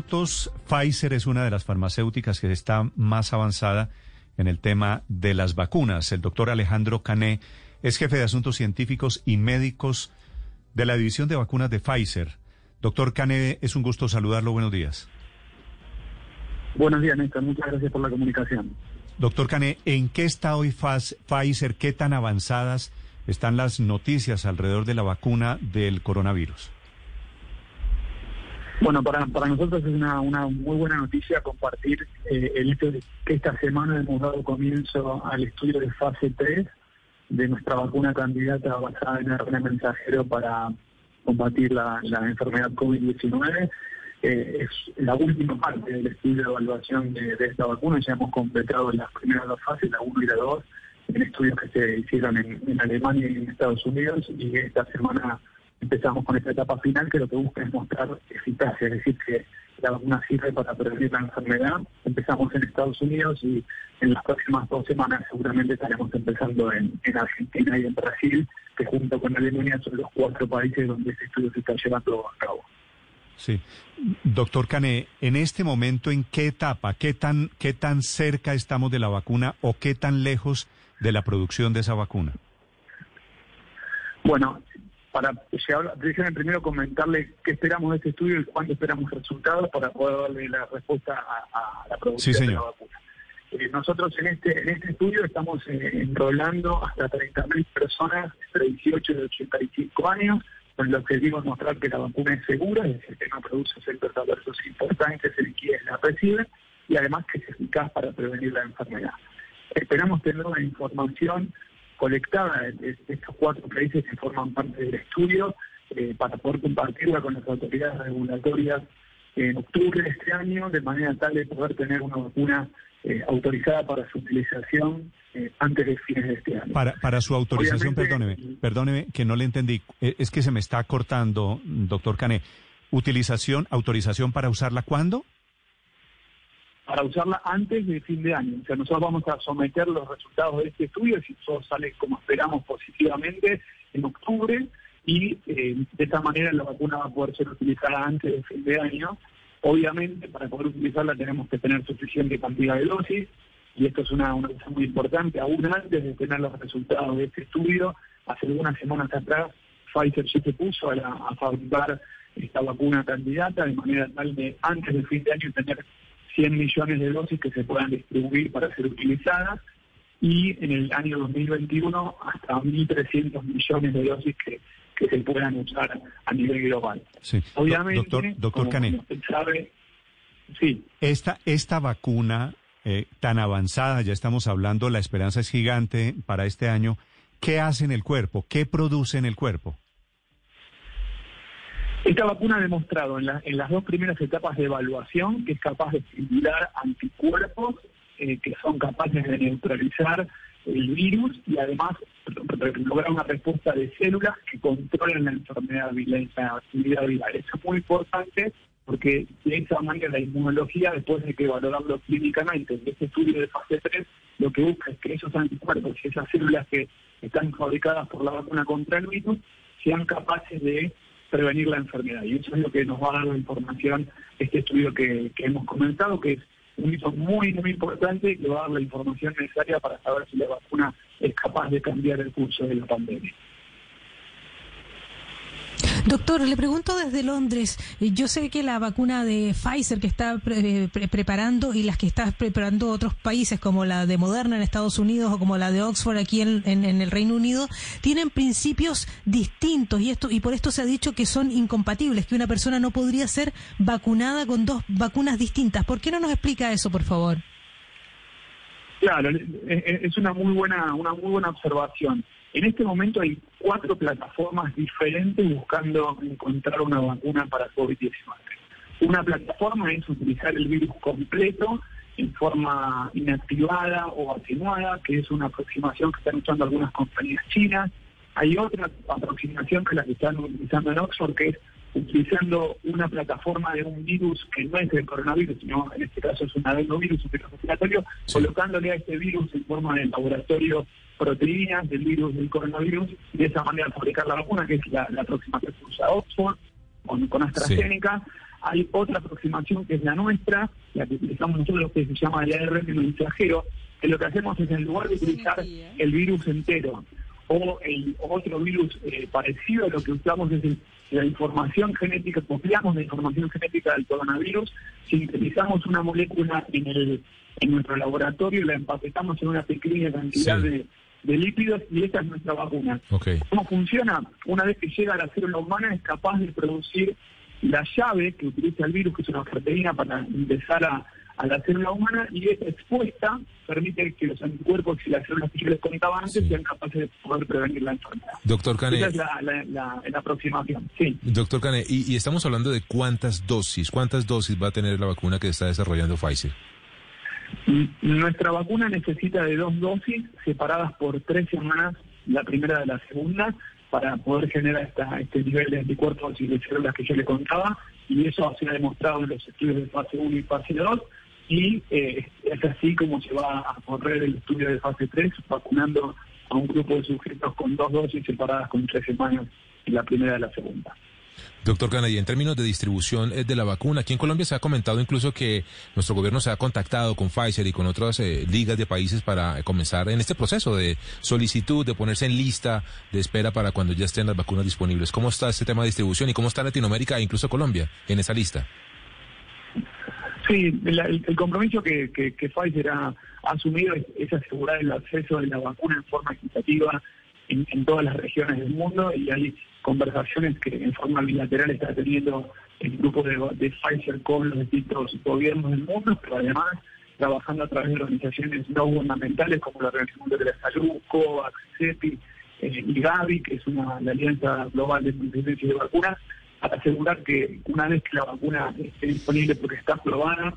minutos. Pfizer es una de las farmacéuticas que está más avanzada en el tema de las vacunas. El doctor Alejandro Cané es jefe de asuntos científicos y médicos de la división de vacunas de Pfizer. Doctor Cané, es un gusto saludarlo. Buenos días. Buenos días, Néstor. Muchas gracias por la comunicación. Doctor Cané, ¿en qué está hoy Pfizer? ¿Qué tan avanzadas están las noticias alrededor de la vacuna del coronavirus? Bueno, para, para nosotros es una, una muy buena noticia compartir eh, el hecho de que esta semana hemos dado comienzo al estudio de fase 3 de nuestra vacuna candidata basada en RNA mensajero para combatir la, enfermedad COVID-19. Eh, es la última parte del estudio de evaluación de, esta vacuna. Ya hemos completado las primeras dos fases, la 1 y la 2, en estudios que se hicieron en Alemania y en Estados Unidos. Y esta semana empezamos con esta etapa final que lo que busca es mostrar eficacia, es decir, que la vacuna sirve para prevenir la enfermedad. Empezamos en Estados Unidos y en las próximas dos semanas seguramente estaremos empezando en, Argentina y en Brasil, que junto con Alemania son los cuatro países donde este estudio se está llevando a cabo. Sí. Doctor Cané, en este momento, ¿en qué etapa, qué tan, qué tan cerca estamos de la vacuna o qué tan lejos de la producción de esa vacuna? Bueno, para llegar, déjenme primero comentarle qué esperamos de este estudio y cuándo esperamos resultados para poder darle la respuesta a, la producción de la vacuna. Eh, nosotros en este en este estudio estamos eh, enrolando hasta 30.000 personas entre 18 y 85 años, con el objetivo de mostrar que la vacuna es segura, es decir, que no produce efectos adversos importantes en quienes la reciben y además que es eficaz para prevenir la enfermedad. Esperamos tener una información colectada de, estos cuatro países que forman parte del estudio eh, para poder compartirla con las autoridades regulatorias en octubre de este año, de manera tal de poder tener una vacuna eh, autorizada para su utilización eh, antes de fines de este año. Para, para su autorización, perdóneme, perdóneme que no le entendí, es que se me está cortando, doctor Cané. ¿Utilización, autorización para usarla cuándo? Para usarla antes del fin de año. O sea, nosotros vamos a someter los resultados de este estudio, si todo sale como esperamos positivamente, en octubre, y eh, de esta manera la vacuna va a poder ser utilizada antes del fin de año. Obviamente, para poder utilizarla tenemos que tener suficiente cantidad de dosis, y esto es una, cosa muy importante, aún antes de tener los resultados de este estudio, hace algunas semanas atrás, Pfizer ya se puso a, a fabricar esta vacuna candidata de manera tal de antes del fin de año tener 100 millones de dosis que se puedan distribuir para ser utilizadas y en el año 2021 hasta 1.300 millones de dosis que, que se puedan usar a nivel global. Sí. Obviamente, doctor, doctor Cané, sabe, sí. esta, esta vacuna eh, tan avanzada, ya estamos hablando, la esperanza es gigante para este año, ¿qué hace en el cuerpo? ¿Qué produce en el cuerpo? Esta vacuna ha demostrado en, las dos primeras etapas de evaluación que es capaz de estimular anticuerpos eh, que son capaces de neutralizar el virus y además lograr una respuesta de células que controlan la enfermedad la actividad viral. Eso es muy importante porque de esa manera la inmunología, después de que valorarlo clínicamente en este estudio de fase 3, lo que busca es que esos anticuerpos y esas células que están fabricadas por la vacuna contra el virus sean capaces de prevenir la enfermedad. Y eso es lo que nos va a dar la información este estudio que, hemos comentado, que es un hito muy, muy importante que va a dar la información necesaria para saber si la vacuna es capaz de cambiar el curso de la pandemia. Doctor, le pregunto desde Londres. Eh, yo sé que la vacuna de Pfizer que está eh, preparando y las que está preparando otros países, como la de Moderna en Estados Unidos o como la de Oxford aquí en, el Reino Unido, tienen principios distintos y esto y por esto se ha dicho que son incompatibles, que una persona no podría ser vacunada con dos vacunas distintas. ¿Por qué no nos explica eso, por favor? Claro, es una muy buena una muy buena observación. En este momento hay cuatro plataformas diferentes buscando encontrar una vacuna para COVID-19. Una plataforma es utilizar el virus completo en forma inactivada o atenuada, que es una aproximación que están usando algunas compañías chinas. Hay otra aproximación que la que están utilizando en Oxford, que es utilizando una plataforma de un virus que no es el coronavirus, sino en este caso es un adenovirus, un virus respiratorio, colocándole a este virus en forma de laboratorio proteínas del virus del coronavirus y de esa manera fabricar la vacuna, que es la, próxima que se usa Oxford con, AstraZeneca. hay otra aproximación que es la nuestra, la que utilizamos nosotros, lo que se llama el ARN mensajero, que lo que hacemos es en lugar de utilizar el virus entero o el otro virus eh, parecido, lo que usamos es la información genética, copiamos la información genética del coronavirus, sintetizamos una molécula en el en nuestro laboratorio, la empaquetamos en una pequeña cantidad de, lípidos y esta es nuestra vacuna. ¿Cómo funciona? Una vez que llega a la célula humana es capaz de producir la llave que utiliza el virus, que es una proteína para empezar a a la célula humana y esta expuesta permite que los anticuerpos y las células que yo les contaba antes sean capaces de poder prevenir la enfermedad. Doctor Cane. Esa es la, la, aproximación, sí. Doctor Cane, y, estamos hablando de cuántas dosis, cuántas dosis va a tener la vacuna que está desarrollando Pfizer. Nuestra vacuna necesita de dos dosis separadas por tres semanas, la primera de la segunda, para poder generar esta, este nivel de anticuerpos y de células que yo le contaba, y eso se ha demostrado en los estudios de fase 1 y fase 2, y eh, es así como se va a correr el estudio de fase 3, vacunando a un grupo de sujetos con dos dosis separadas con tres semanas la primera y la segunda. Doctor Canadí, en términos de distribución eh, de la vacuna, aquí en Colombia se ha comentado incluso que nuestro gobierno se ha contactado con Pfizer y con otras eh, ligas de países para comenzar en este proceso de solicitud, de ponerse en lista de espera para cuando ya estén las vacunas disponibles. ¿Cómo está este tema de distribución y cómo está Latinoamérica e incluso Colombia en esa lista? Sí, el, compromiso que, Pfizer ha, asumido es, asegurar el acceso de la vacuna en forma equitativa en, todas las regiones del mundo y hay conversaciones que en forma bilateral está teniendo el grupo de, Pfizer con los distintos gobiernos del mundo, pero además trabajando a través de organizaciones no gubernamentales como la Organización de la Salud, COVAX, CEPI eh, y Gavi, que es una la alianza global de multinacionales de vacunas, para asegurar que una vez que la vacuna esté disponible porque está aprobada,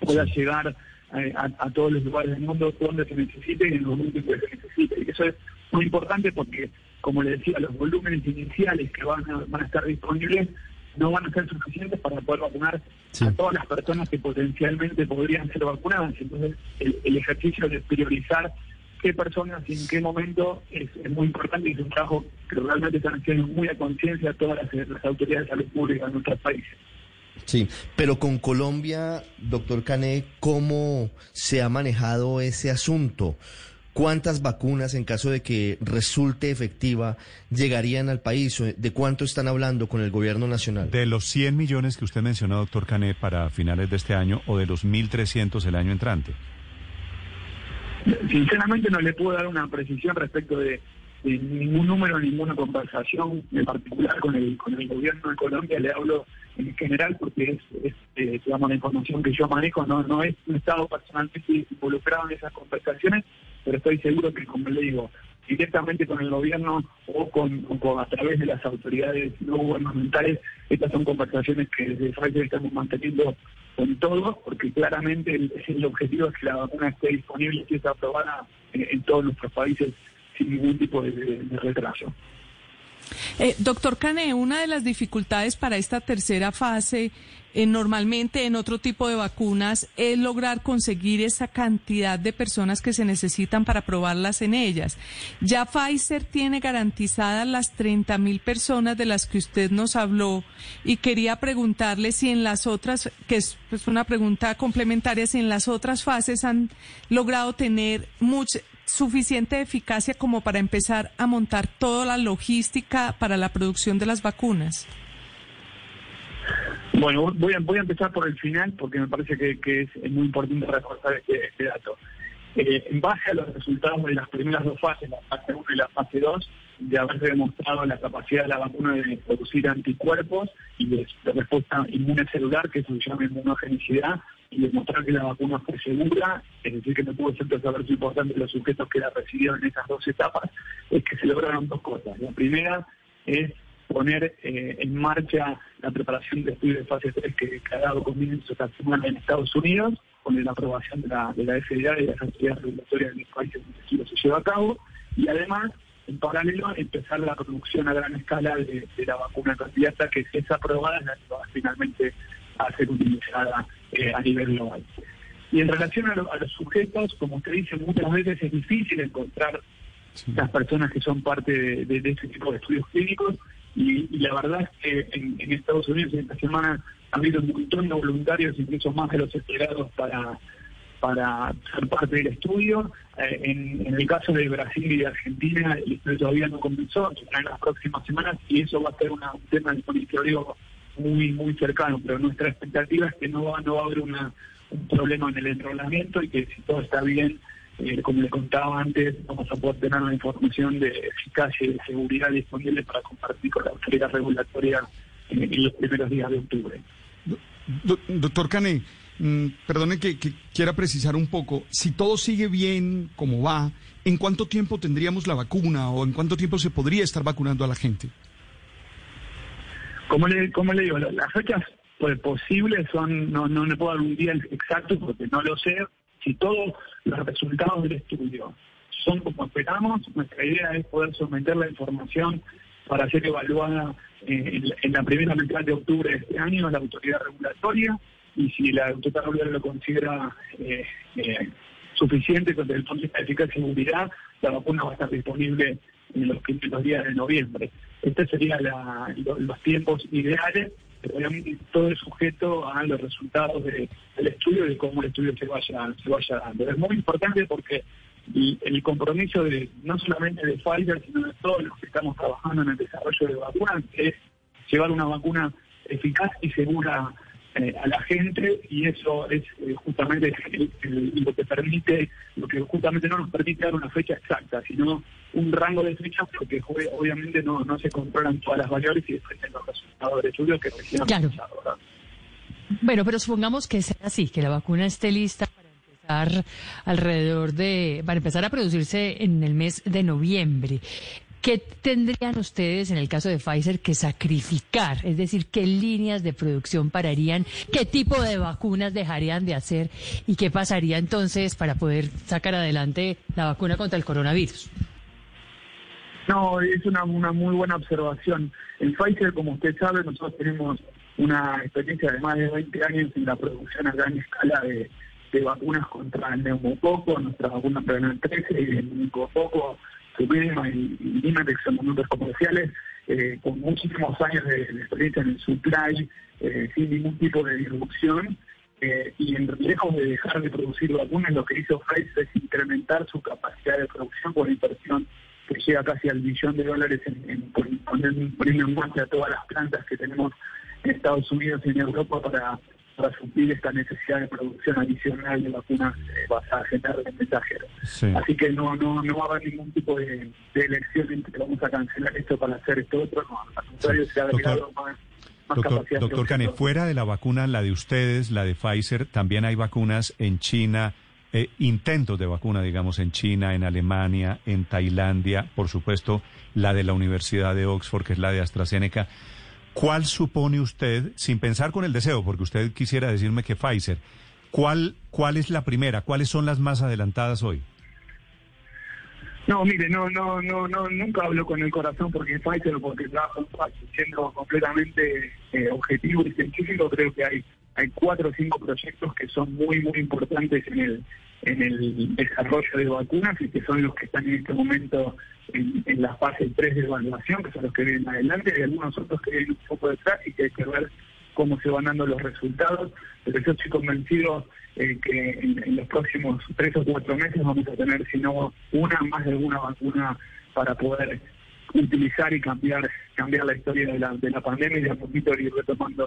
pueda llegar eh, a, todos los lugares del mundo donde se necesite y en los momentos que se necesite. Y eso es muy importante porque, como le decía, los volúmenes iniciales que van a, van a estar disponibles no van a ser suficientes para poder vacunar a todas las personas que potencialmente podrían ser vacunadas. Entonces, el ejercicio de priorizar qué personas y en qué momento es, muy importante y es un trabajo que realmente están haciendo muy a conciencia todas las, autoridades de salud pública de nuestros países. Sí, pero con Colombia, doctor Cané, ¿cómo se ha manejado ese asunto? ¿Cuántas vacunas, en caso de que resulte efectiva, llegarían al país? ¿De cuánto están hablando con el gobierno nacional? De los 100 millones que usted mencionó, doctor Cané, para finales de este año o de los 1.300 el año entrante. Sinceramente no le puedo dar una precisión respecto de, ningún número, ninguna conversación en particular con el, con el gobierno de Colombia. Le hablo en general porque es, eh, digamos, la información que yo manejo. No, no, he, estado personalmente involucrado en esas conversaciones, pero estoy seguro que, como le digo, directamente con el gobierno o con, a través de las autoridades no gubernamentales, estas son conversaciones que desde Pfizer estamos manteniendo con todos, porque claramente el, objetivo es que la vacuna esté disponible y esté aprobada en, todos nuestros países sin ningún tipo de, retraso. Eh, doctor Cane, una de las dificultades para esta tercera fase eh, normalmente en otro tipo de vacunas es lograr conseguir esa cantidad de personas que se necesitan para probarlas en ellas. Ya Pfizer tiene garantizadas las 30 mil personas de las que usted nos habló y quería preguntarle si en las otras, que es pues, una pregunta complementaria, si en las otras fases han logrado tener mucha, suficiente eficacia como para empezar a montar toda la logística para la producción de las vacunas. Bueno, voy a, voy a empezar por el final porque me parece que, es, muy importante reforzar este, este dato. Eh, en base a los resultados de las primeras dos fases, la fase 1 y la fase 2, de haberse demostrado la capacidad de la vacuna de producir anticuerpos y de, respuesta inmune celular, que se llama inmunogenicidad, y demostrar que la vacuna fue segura, es decir, que no tuvo efectos adversos importantes los sujetos que la recibieron en esas dos etapas, es que se lograron dos cosas. La primera es poner eh, en marcha la preparación de estudios de fase 3 que, ha dado comienzo esta semana en Estados Unidos, con la aprobación de la, de la FDA y las autoridades regulatorias de los países donde se lleva a cabo, y además, en paralelo, empezar la producción a gran escala de, la vacuna candidata que si es aprobada la va finalmente a ser utilizada eh, a nivel global. Y en relación a, los sujetos, como usted dice, muchas veces es difícil encontrar las personas que son parte de, de, este tipo de estudios clínicos y, la verdad es que en, Estados Unidos esta semana ha habido un montón de voluntarios, incluso más de los esperados para para ser parte del estudio. Eh, en, el caso de Brasil y de Argentina, el estudio todavía no comenzó, en las próximas semanas, y eso va a ser un tema de monitoreo muy muy cercano, pero nuestra expectativa es que no va, no va a haber una, un problema en el enrolamiento y que si todo está bien, eh, como le contaba antes, vamos a poder tener una información de eficacia y de seguridad disponible para compartir con la autoridad regulatoria en, los primeros días de octubre. doctor Cane, mm, perdone que, quiera precisar un poco, si todo sigue bien como va, ¿en cuánto tiempo tendríamos la vacuna o en cuánto tiempo se podría estar vacunando a la gente? Como le, como le digo, las fechas pues, posibles son, no, no le puedo dar un día exacto porque no lo sé. Si todos los resultados del estudio son como esperamos, nuestra idea es poder someter la información para ser evaluada eh, en, la primera mitad de octubre de este año a la autoridad regulatoria y si la autoridad regulatoria lo considera eh, eh, suficiente desde el punto de eficacia y seguridad, la vacuna va a estar disponible en los primeros días de noviembre. Estos serían los tiempos ideales, pero obviamente todo es sujeto a los resultados del estudio y de cómo el estudio se vaya, se vaya dando. Es muy importante porque el, compromiso de no solamente de Pfizer, sino de todos los que estamos trabajando en el desarrollo de vacunas es llevar una vacuna eficaz y segura eh, a la gente y eso es eh, justamente lo que permite, lo que justamente no nos permite dar una fecha exacta, sino un rango de fechas porque obviamente no, no se controlan todas las variables y después los resultados del estudio que recién claro. Bueno, pero supongamos que sea así, que la vacuna esté lista para empezar alrededor de, para empezar a producirse en el mes de noviembre. ¿Qué tendrían ustedes en el caso de Pfizer que sacrificar? Es decir, ¿qué líneas de producción pararían? ¿Qué tipo de vacunas dejarían de hacer? ¿Y qué pasaría entonces para poder sacar adelante la vacuna contra el coronavirus? No, es una, una muy buena observación. En Pfizer, como usted sabe, nosotros tenemos una experiencia de más de 20 años en la producción a gran escala de, vacunas contra el neumococo, nuestra vacuna para el 13 y el neumococo Y, y que son nombres comerciales, eh, con muchísimos años de, experiencia en el supply, eh, sin ningún tipo de disrupción. Eh, y en, lejos de dejar de producir vacunas, lo que hizo Pfizer es incrementar su capacidad de producción por inversión que llega casi al billón de dólares en, en poner, poniendo en marcha todas las plantas que tenemos en Estados Unidos y en Europa para para suplir esta necesidad de producción adicional de vacunas eh, basadas en RNA mensajero. Así que no, no, no va a haber ningún tipo de, elección en que vamos a cancelar esto para hacer esto otro, no, al contrario, se ha agregado más, Doctor, doctor Cane, fuera de la vacuna, la de ustedes, la de Pfizer, también hay vacunas en China, eh, intentos de vacuna, digamos, en China, en Alemania, en Tailandia, por supuesto, la de la Universidad de Oxford, que es la de AstraZeneca. ¿Cuál supone usted, sin pensar con el deseo, porque usted quisiera decirme que Pfizer, ¿cuál, cuál es la primera? ¿Cuáles son las más adelantadas hoy? No, mire, no, no, no, no, nunca hablo con el corazón porque Pfizer porque trabajo siendo completamente eh, objetivo y científico, creo que hay hay cuatro o cinco proyectos que son muy, muy importantes en el, en el desarrollo de vacunas y que son los que están en este momento en, la fase 3 de evaluación, que son los que vienen adelante, y algunos otros que vienen un poco detrás y que hay que ver cómo se van dando los resultados. Pero yo estoy convencido eh, que en, los próximos tres o cuatro meses vamos a tener, si no una, más de alguna vacuna para poder utilizar y cambiar cambiar la historia de la, de la pandemia y de a poquito ir retomando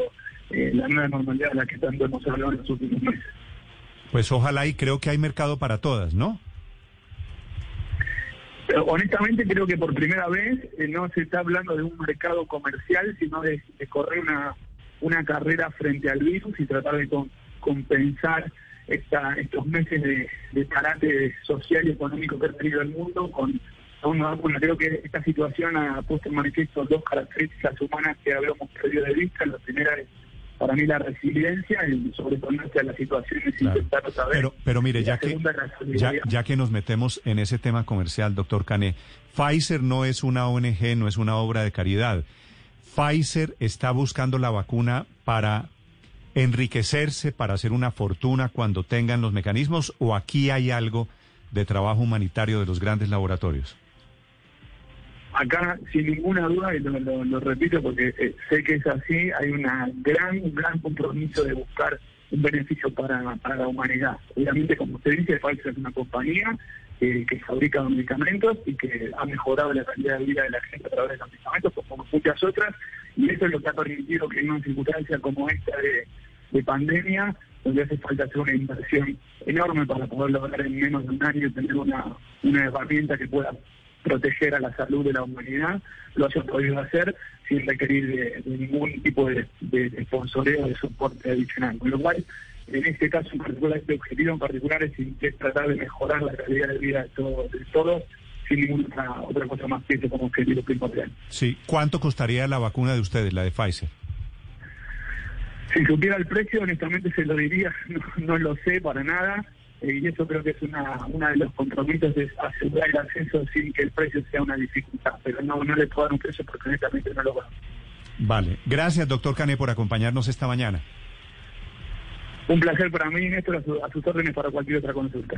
eh, la nueva normalidad de la que tanto hemos hablado en los últimos meses. Pues ojalá y creo que hay mercado para todas, ¿no? honestamente creo que por primera vez eh, no se está hablando de un mercado comercial, sino de, correr una, una carrera frente al virus y tratar de compensar esta, estos meses de, de carácter social y económico que ha tenido el mundo con una Creo que esta situación ha puesto en manifiesto dos características humanas que habíamos perdido de vista. La primera es para mí la resiliencia y sobreponerse a las situaciones y intentar otra vez. Pero, pero mire, ya que, ya, que nos metemos en ese tema comercial, doctor Cané, Pfizer no es una ONG, no es una obra de caridad. Pfizer está buscando la vacuna para enriquecerse, para hacer una fortuna cuando tengan los mecanismos, o aquí hay algo de trabajo humanitario de los grandes laboratorios. Acá, sin ninguna duda, y lo, repito porque eh, sé que es así, hay una gran, un gran compromiso de buscar un beneficio para, para la humanidad. Obviamente, como usted dice, Pfizer es una compañía que fabrica medicamentos y que ha mejorado la calidad de vida de la gente a través de los medicamentos, como muchas otras, y eso es lo que ha permitido que en una circunstancia como esta de, pandemia, donde hace falta hacer una inversión enorme para poder lograr en menos de un año tener una, una herramienta que pueda proteger a la salud de la humanidad, lo haya podido hacer sin requerir de, ningún tipo de, de, de sponsoreo de soporte adicional. Con lo cual, en este caso en particular, este objetivo en particular es, tratar de mejorar la calidad de vida de todos, de todos sin ninguna otra cosa más que eso como objetivo primordial. Sí, ¿cuánto costaría la vacuna de ustedes, la de Pfizer? Si supiera el precio, honestamente se lo diría, no, lo sé para nada, y eso creo que es una, una de los compromisos de asegurar el acceso sin que el precio sea una dificultad, pero no, no le puedo dar un precio porque honestamente no lo va. Vale, gracias doctor Cane por acompañarnos esta mañana. Un placer para mí, Néstor, a, sus órdenes para cualquier otra consulta.